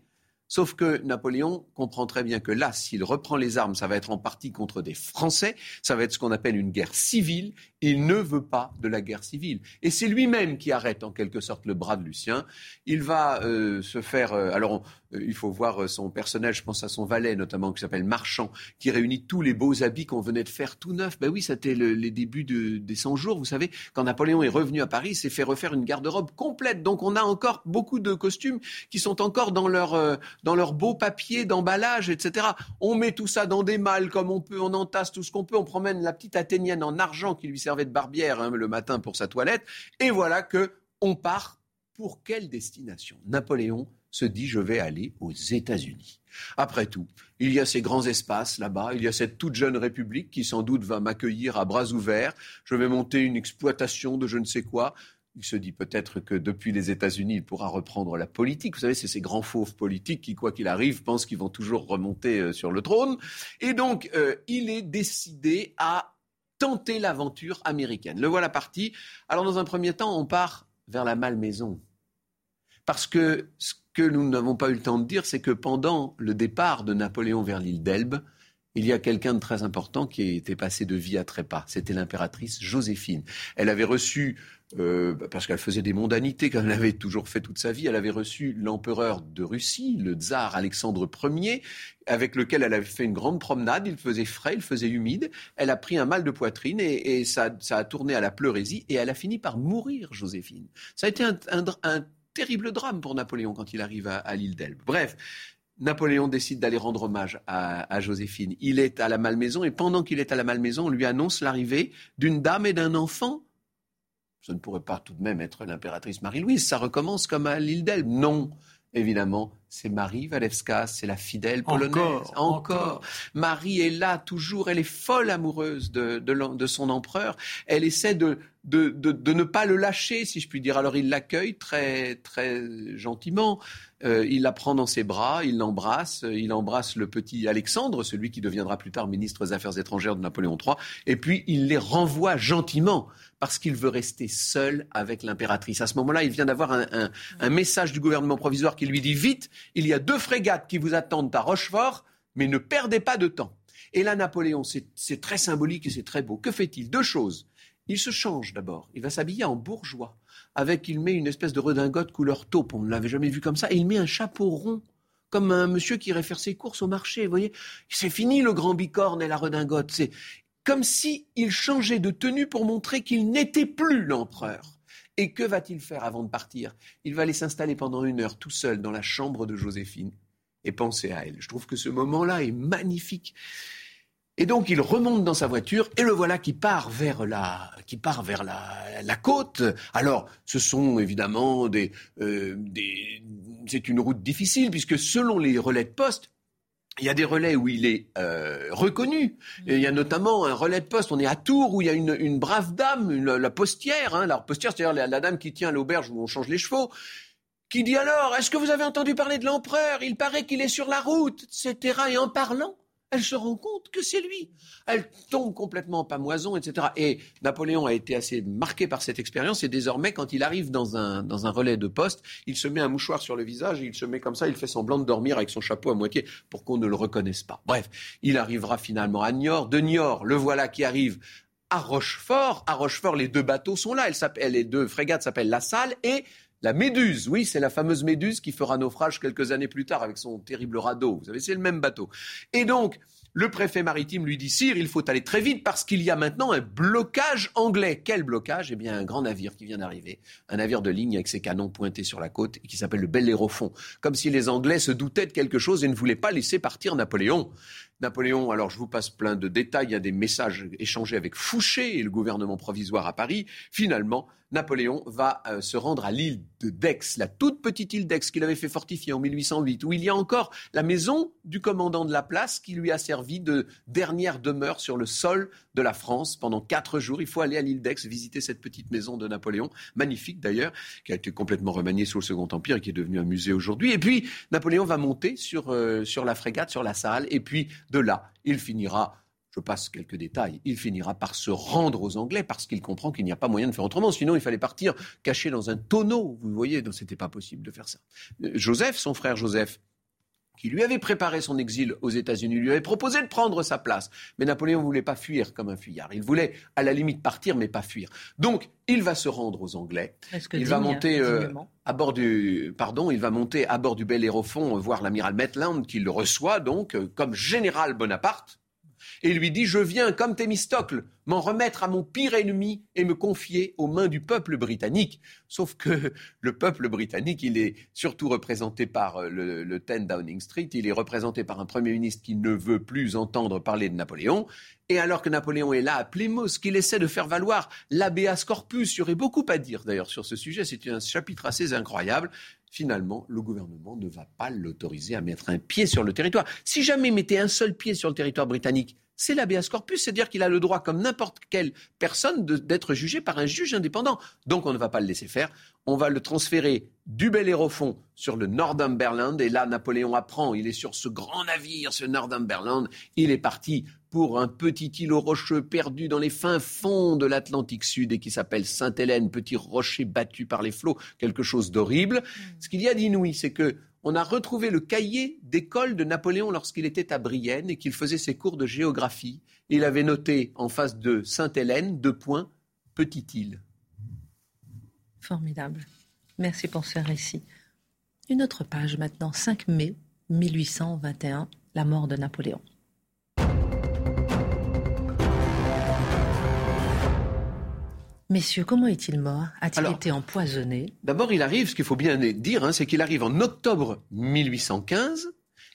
Speaker 2: Sauf que Napoléon comprend très bien que là, s'il reprend les armes, ça va être en partie contre des Français, ça va être ce qu'on appelle une guerre civile. Il ne veut pas de la guerre civile. Et c'est lui-même qui arrête en quelque sorte le bras de Lucien. Il va euh, se faire... Euh, alors, il faut voir euh, son personnage, je pense à son valet notamment, qui s'appelle Marchand, qui réunit tous les beaux habits qu'on venait de faire tout neuf. Ben oui, c'était les débuts des 100 jours, vous savez. Quand Napoléon est revenu à Paris, il s'est fait refaire une garde-robe complète. Donc on a encore beaucoup de costumes qui sont encore dans leur, euh, dans leur beau papier d'emballage, etc. On met tout ça dans des malles comme on peut, on entasse tout ce qu'on peut, on promène la petite athénienne en argent qui lui servait de barbière hein, le matin pour sa toilette. Et voilà que on part pour quelle destination? Napoléon se dit je vais aller aux États-Unis. Après tout, il y a ces grands espaces là-bas, il y a cette toute jeune république qui sans doute va m'accueillir à bras ouverts, je vais monter une exploitation de je ne sais quoi. Il se dit peut-être que depuis les États-Unis, il pourra reprendre la politique. Vous savez, c'est ces grands fauves politiques qui, quoi qu'il arrive, pensent qu'ils vont toujours remonter euh, sur le trône. Et donc, euh, il est décidé à tenter l'aventure américaine. Le voilà parti. Alors, dans un premier temps, on part vers la malmaison. Parce que ce que nous n'avons pas eu le temps de dire, c'est que pendant le départ de Napoléon vers l'île d'Elbe, il y a quelqu'un de très important qui était passé de vie à trépas. C'était l'impératrice Joséphine. Elle avait reçu, euh, parce qu'elle faisait des mondanités, comme elle avait toujours fait toute sa vie, elle avait reçu l'empereur de Russie, le tsar Alexandre Ier, avec lequel elle avait fait une grande promenade. Il faisait frais, il faisait humide. Elle a pris un mal de poitrine et, ça, a tourné à la pleurésie et elle a fini par mourir, Joséphine. Ça a été un, terrible drame pour Napoléon quand il arrive à, à l'île d'Elbe. Bref, Napoléon décide d'aller rendre hommage à, Joséphine. Il est à la Malmaison et pendant qu'il est à la Malmaison, on lui annonce l'arrivée d'une dame et d'un enfant. Ce ne pourrait pas tout de même être l'impératrice Marie-Louise. Ça recommence comme à l'île d'Elbe. Non, évidemment, c'est Marie Walewska, c'est la fidèle polonaise.
Speaker 3: Encore,
Speaker 2: Marie est là toujours, elle est folle amoureuse de, de, son empereur. Elle essaie de, de, de, ne pas le lâcher, si je puis dire. Alors il l'accueille très, très gentiment. Euh, il la prend dans ses bras, il l'embrasse, il embrasse le petit Alexandre, celui qui deviendra plus tard ministre des Affaires étrangères de Napoléon III, et puis il les renvoie gentiment parce qu'il veut rester seul avec l'impératrice. À ce moment-là, il vient d'avoir un, message du gouvernement provisoire qui lui dit vite, il y a deux frégates qui vous attendent à Rochefort, mais ne perdez pas de temps. Et là, Napoléon, c'est très symbolique et c'est très beau. Que fait-il? Deux choses. Il se change d'abord. Il va s'habiller en bourgeois. Avec, il met une espèce de redingote couleur taupe. On ne l'avait jamais vu comme ça. Et il met un chapeau rond comme un monsieur qui irait faire ses courses au marché. Vous voyez, c'est fini le grand bicorne et la redingote. C'est comme si il changeait de tenue pour montrer qu'il n'était plus l'empereur. Et que va-t-il faire avant de partir? Il va aller s'installer pendant une heure tout seul dans la chambre de Joséphine et penser à elle. Je trouve que ce moment-là est magnifique. Et donc il remonte dans sa voiture et le voilà qui part vers la, qui part vers la, côte. Alors ce sont évidemment des, euh, des c'est une route difficile puisque selon les relais de poste, il y a des relais où il est euh, reconnu. Il y a notamment un relais de poste. On est à Tours où il y a une, brave dame, la postière. Hein, la postière, c'est-à-dire la, la, dame qui tient l'auberge où on change les chevaux, qui dit alors Est-ce que vous avez entendu parler de l'empereur? Il paraît qu'il est sur la route, etc. Et en parlant, elle se rend compte que c'est lui. Elle tombe complètement en pamoison, etc. Et Napoléon a été assez marqué par cette expérience. Et désormais, quand il arrive dans un, dans un relais de poste, il se met un mouchoir sur le visage et il se met comme ça, il fait semblant de dormir avec son chapeau à moitié pour qu'on ne le reconnaisse pas. Bref, il arrivera finalement à Niort. De Niort, le voilà qui arrive à Rochefort. À Rochefort, les deux bateaux sont là. les deux frégates s'appellent La Salle et la Méduse, oui, c'est la fameuse Méduse qui fera naufrage quelques années plus tard avec son terrible radeau. Vous savez, c'est le même bateau. Et donc, le préfet maritime lui dit Sire, il faut aller très vite parce qu'il y a maintenant un blocage anglais. Quel blocage? Eh bien, un grand navire qui vient d'arriver, un navire de ligne avec ses canons pointés sur la côte et qui s'appelle le Bellérophon. Comme si les Anglais se doutaient de quelque chose et ne voulaient pas laisser partir Napoléon. Napoléon, alors je vous passe plein de détails, il y a des messages échangés avec Fouché et le gouvernement provisoire à Paris. Finalement, Napoléon va euh, se rendre à l'île de Dex, la toute petite île d'Aix qu'il avait fait fortifier en 1808, où il y a encore la maison du commandant de la place qui lui a servi de dernière demeure sur le sol de la France pendant quatre jours. Il faut aller à l'île d'Aix visiter cette petite maison de Napoléon, magnifique d'ailleurs, qui a été complètement remaniée sous le Second Empire et qui est devenue un musée aujourd'hui. Et puis Napoléon va monter sur, euh, sur la frégate, sur la salle, et puis de là, il finira je passe quelques détails, il finira par se rendre aux Anglais parce qu'il comprend qu'il n'y a pas moyen de faire autrement. Sinon, il fallait partir caché dans un tonneau. Vous voyez, donc c'était pas possible de faire ça. Euh, Joseph, son frère Joseph, qui lui avait préparé son exil aux États-Unis, lui avait proposé de prendre sa place. Mais Napoléon ne voulait pas fuir comme un fuyard. Il voulait, à la limite, partir, mais pas fuir. Donc, il va se rendre aux Anglais. Il va monter euh, à bord du, pardon, il va monter à bord du Bel euh, voir l'amiral Maitland qui le reçoit donc comme général Bonaparte et lui dit Je viens, comme Thémistocle, m'en remettre à mon pire ennemi et me confier aux mains du peuple britannique. Sauf que le peuple britannique, il est surtout représenté par euh, le, le 10 Downing Street, il est représenté par un Premier ministre qui ne veut plus entendre parler de Napoléon. Et alors que Napoléon est là à Plymouth, qu'il essaie de faire valoir l'habeas corpus, il y aurait beaucoup à dire d'ailleurs sur ce sujet, c'est un chapitre assez incroyable. Finalement, le gouvernement ne va pas l'autoriser à mettre un pied sur le territoire. Si jamais il mettait un seul pied sur le territoire britannique, c'est l'habeas corpus, c'est-à-dire qu'il a le droit, comme n'importe quelle personne, d'être jugé par un juge indépendant. Donc on ne va pas le laisser faire. On va le transférer du Bel Air au fond sur le Northumberland. Et là, Napoléon apprend, il est sur ce grand navire, ce Northumberland. Il est parti pour un petit îlot rocheux perdu dans les fins fonds de l'Atlantique Sud et qui s'appelle Sainte-Hélène, petit rocher battu par les flots, quelque chose d'horrible. Mm. Ce qu'il y a d'inouï, c'est que on a retrouvé le cahier d'école de Napoléon lorsqu'il était à Brienne et qu'il faisait ses cours de géographie. Il avait noté en face de Sainte-Hélène, deux points, petite île.
Speaker 1: Formidable. Merci pour ce récit. Une autre page maintenant, 5 mai 1821, la mort de Napoléon. Messieurs, comment est-il mort? A-t-il été empoisonné?
Speaker 2: D'abord, il arrive, ce qu'il faut bien dire, hein, c'est qu'il arrive en octobre 1815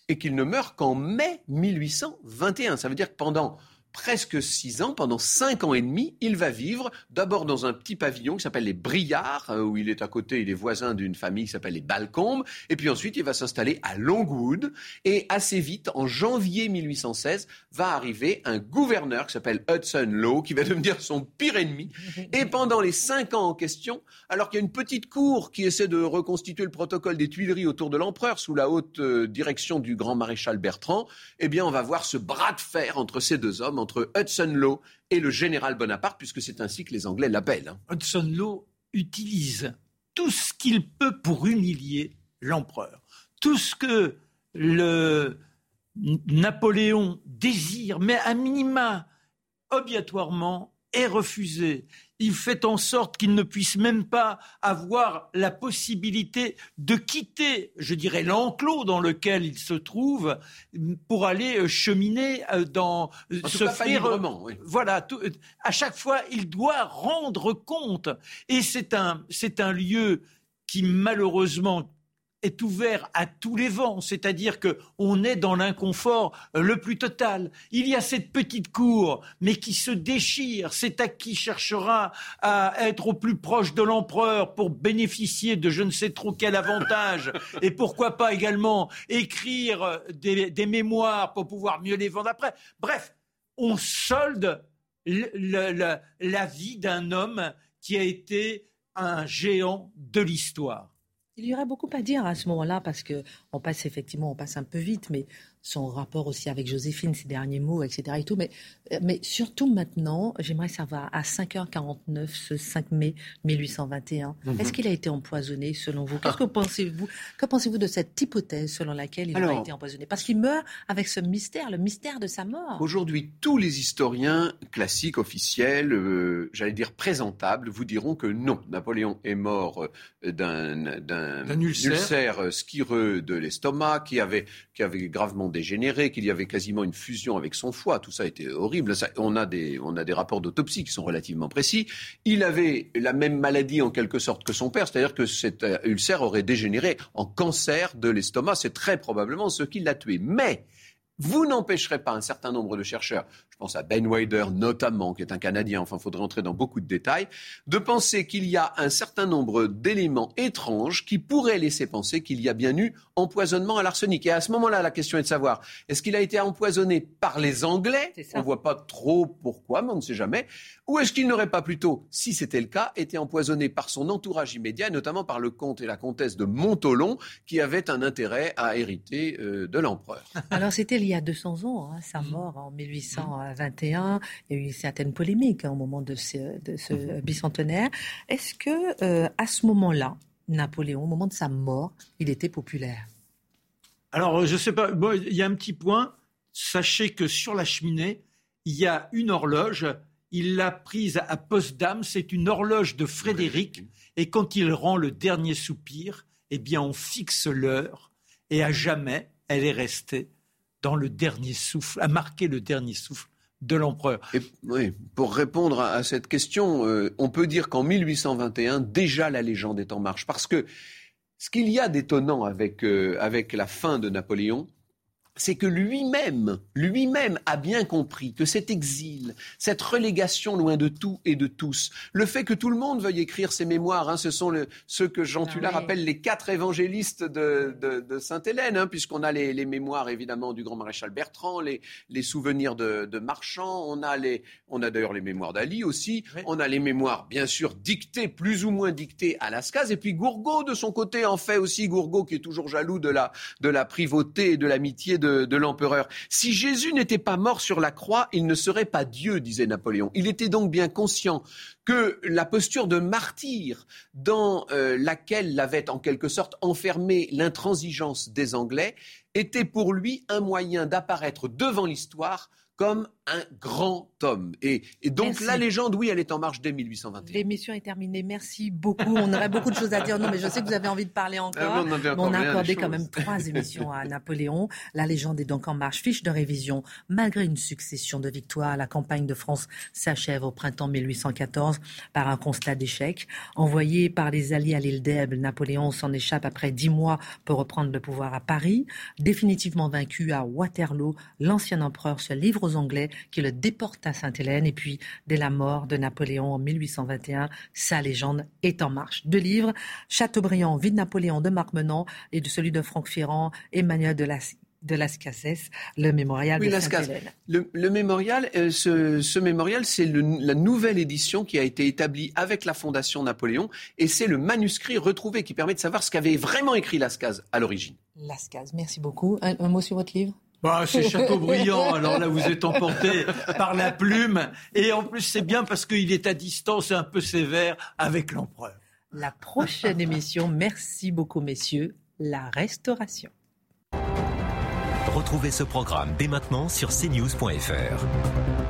Speaker 2: et qu'il ne meurt qu'en mai 1821. Ça veut dire que pendant presque six ans, pendant cinq ans et demi, il va vivre d'abord dans un petit pavillon qui s'appelle les Briards, euh, où il est à côté, il est voisin d'une famille qui s'appelle les Balcombes, et puis ensuite il va s'installer à Longwood, et assez vite, en janvier 1816, va arriver un gouverneur qui s'appelle Hudson Law, qui va devenir son pire ennemi, et pendant les cinq ans en question, alors qu'il y a une petite cour qui essaie de reconstituer le protocole des Tuileries autour de l'empereur sous la haute euh, direction du grand maréchal Bertrand, eh bien on va voir ce bras de fer entre ces deux hommes, entre Hudson Law et le général Bonaparte, puisque c'est ainsi que les Anglais l'appellent. Hein.
Speaker 3: Hudson Law utilise tout ce qu'il peut pour humilier l'empereur. Tout ce que le Napoléon désire, mais à minima, obligatoirement, est refusé il fait en sorte qu'il ne puisse même pas avoir la possibilité de quitter, je dirais, l'enclos dans lequel il se trouve pour aller euh, cheminer euh, dans
Speaker 2: en se faire oui.
Speaker 3: voilà euh, à chaque fois il doit rendre compte et c'est un c'est un lieu qui malheureusement est ouvert à tous les vents, c'est-à-dire que on est dans l'inconfort le plus total. Il y a cette petite cour, mais qui se déchire. C'est à qui cherchera à être au plus proche de l'empereur pour bénéficier de je ne sais trop quel avantage, et pourquoi pas également écrire des, mémoires pour pouvoir mieux les vendre après. Bref, on solde la vie d'un homme qui a été un géant de l'histoire.
Speaker 1: Il y aurait beaucoup à dire à ce moment-là parce que on passe effectivement, on passe un peu vite, mais son rapport aussi avec Joséphine, ses derniers mots, etc. Et tout. Mais, euh, mais surtout maintenant, j'aimerais savoir, à 5h49, ce 5 mai 1821, mhm. est-ce qu'il a été empoisonné selon vous? Qu'est-ce que pensez-vous? Que pensez-vous de cette hypothèse selon laquelle il a été empoisonné? Parce qu'il meurt avec ce mystère, le mystère de sa mort.
Speaker 2: Aujourd'hui, tous les historiens classiques, officiels, euh, j'allais dire présentables, vous diront que non, Napoléon est mort euh, d'un ulcère. skireux de l'estomac qui avait, qui avait gravement dégénéré, qu'il y avait quasiment une fusion avec son foie. Tout ça était horrible. on, a des, on a des rapports d'autopsie qui sont relativement précis. Il avait la même maladie en quelque sorte que son père, c'est-à-dire que cet euh, ulcère aurait dégénéré en cancer de l'estomac. C'est très probablement ce qui l'a tué. Mais vous n'empêcherez pas un certain nombre de chercheurs, je pense à Ben Wider notamment, qui est un Canadien, enfin il faudrait entrer dans beaucoup de détails, de penser qu'il y a un certain nombre d'éléments étranges qui pourraient laisser penser qu'il y a bien eu empoisonnement à l'arsenic. Et à ce moment-là, la question est de savoir, est-ce qu'il a été empoisonné par les Anglais? On ne voit pas trop pourquoi, mais on ne sait jamais. Ou est-ce qu'il n'aurait pas plutôt, si c'était le cas, été empoisonné par son entourage immédiat, notamment par le comte et la comtesse de Montolon, qui avaient un intérêt à hériter euh, de l'empereur?
Speaker 1: Alors c'était il y a 200 ans, hein, sa mort en 1821. Il y a eu certaines polémiques hein, au moment de ce, mmh. bicentenaire. Est-ce que euh, à ce moment-là, Napoléon, au moment de sa mort, il était populaire?
Speaker 3: Alors je ne sais pas. il y a un petit point. Sachez que sur la cheminée, il y a une horloge il l'a prise à poste-dame. C'est une horloge de Frédéric. Et quand il rend le dernier soupir, eh bien, on fixe l'heure. Et à jamais, elle est restée dans le dernier souffle, a marqué le dernier souffle de l'empereur.
Speaker 2: Oui, pour répondre à, cette question, euh, on peut dire qu'en 1821, déjà la légende est en marche. Parce que ce qu'il y a d'étonnant avec, euh, avec la fin de Napoléon, c'est que lui-même, lui-même a bien compris que cet exil, cette relégation loin de tout et de tous, le fait que tout le monde veuille écrire ses mémoires, hein, ce sont le, ceux que Jean ah Tullard appelle les quatre évangélistes de, de, Sainte-Hélène, hein, puisqu'on a les, les, mémoires évidemment du grand maréchal Bertrand, les, les souvenirs de, de Marchand, on a, les, on a d'ailleurs les mémoires d'Ali aussi, on a les mémoires bien sûr dictées, plus ou moins dictées à Lascaz, et puis Gourgaud de son côté en fait aussi, Gourgaud qui est toujours jaloux de la, de la privauté et de l'amitié de, l'empereur. Si Jésus n'était pas mort sur la croix, il ne serait pas Dieu, disait Napoléon. Il était donc bien conscient que la posture de martyr dans euh, laquelle l'avait en quelque sorte enfermé l'intransigeance des Anglais était pour lui un moyen d'apparaître devant l'histoire comme un grand homme. Et, donc la légende, oui, elle est en marche dès 1821.
Speaker 1: L'émission est terminée. Merci beaucoup. On aurait beaucoup de choses à dire. Non, mais je sais que vous avez envie de parler ah, encore. on, a accordé quand même trois émissions à Napoléon. La légende est donc en marche. Fiche de révision. Malgré une succession de victoires, la campagne de France s'achève au printemps 1814 par un constat d'échec. Envoyé par les Alliés à l'île d'Elbe, Napoléon s'en échappe après dix mois pour reprendre le pouvoir à Paris. Définitivement vaincu à Waterloo, l'ancien empereur se livre aux Anglais qui le déporte à Sainte-Hélène. Et puis, dès la mort de Napoléon en 1821, sa légende est en marche. Deux livres, Chateaubriand, Vie de Napoléon de Marc Menant et de celui de Franck Ferrand, Emmanuel de la de le mémorial de Sainte-Hélène.
Speaker 2: Le, mémorial, euh, ce, mémorial, c'est la nouvelle édition qui a été établie avec la Fondation Napoléon, et c'est le manuscrit retrouvé qui permet de savoir ce qu'avait vraiment écrit Lascaz à l'origine.
Speaker 1: Lascaz, merci beaucoup. un mot sur votre livre?
Speaker 3: Bah, c'est Chateaubriand, alors là vous êtes emporté par la plume. Et en plus c'est bien parce qu'il est à distance et un peu sévère avec l'empereur.
Speaker 1: La prochaine émission, merci beaucoup messieurs, la restauration.
Speaker 4: Retrouvez ce programme dès maintenant sur cnews.fr.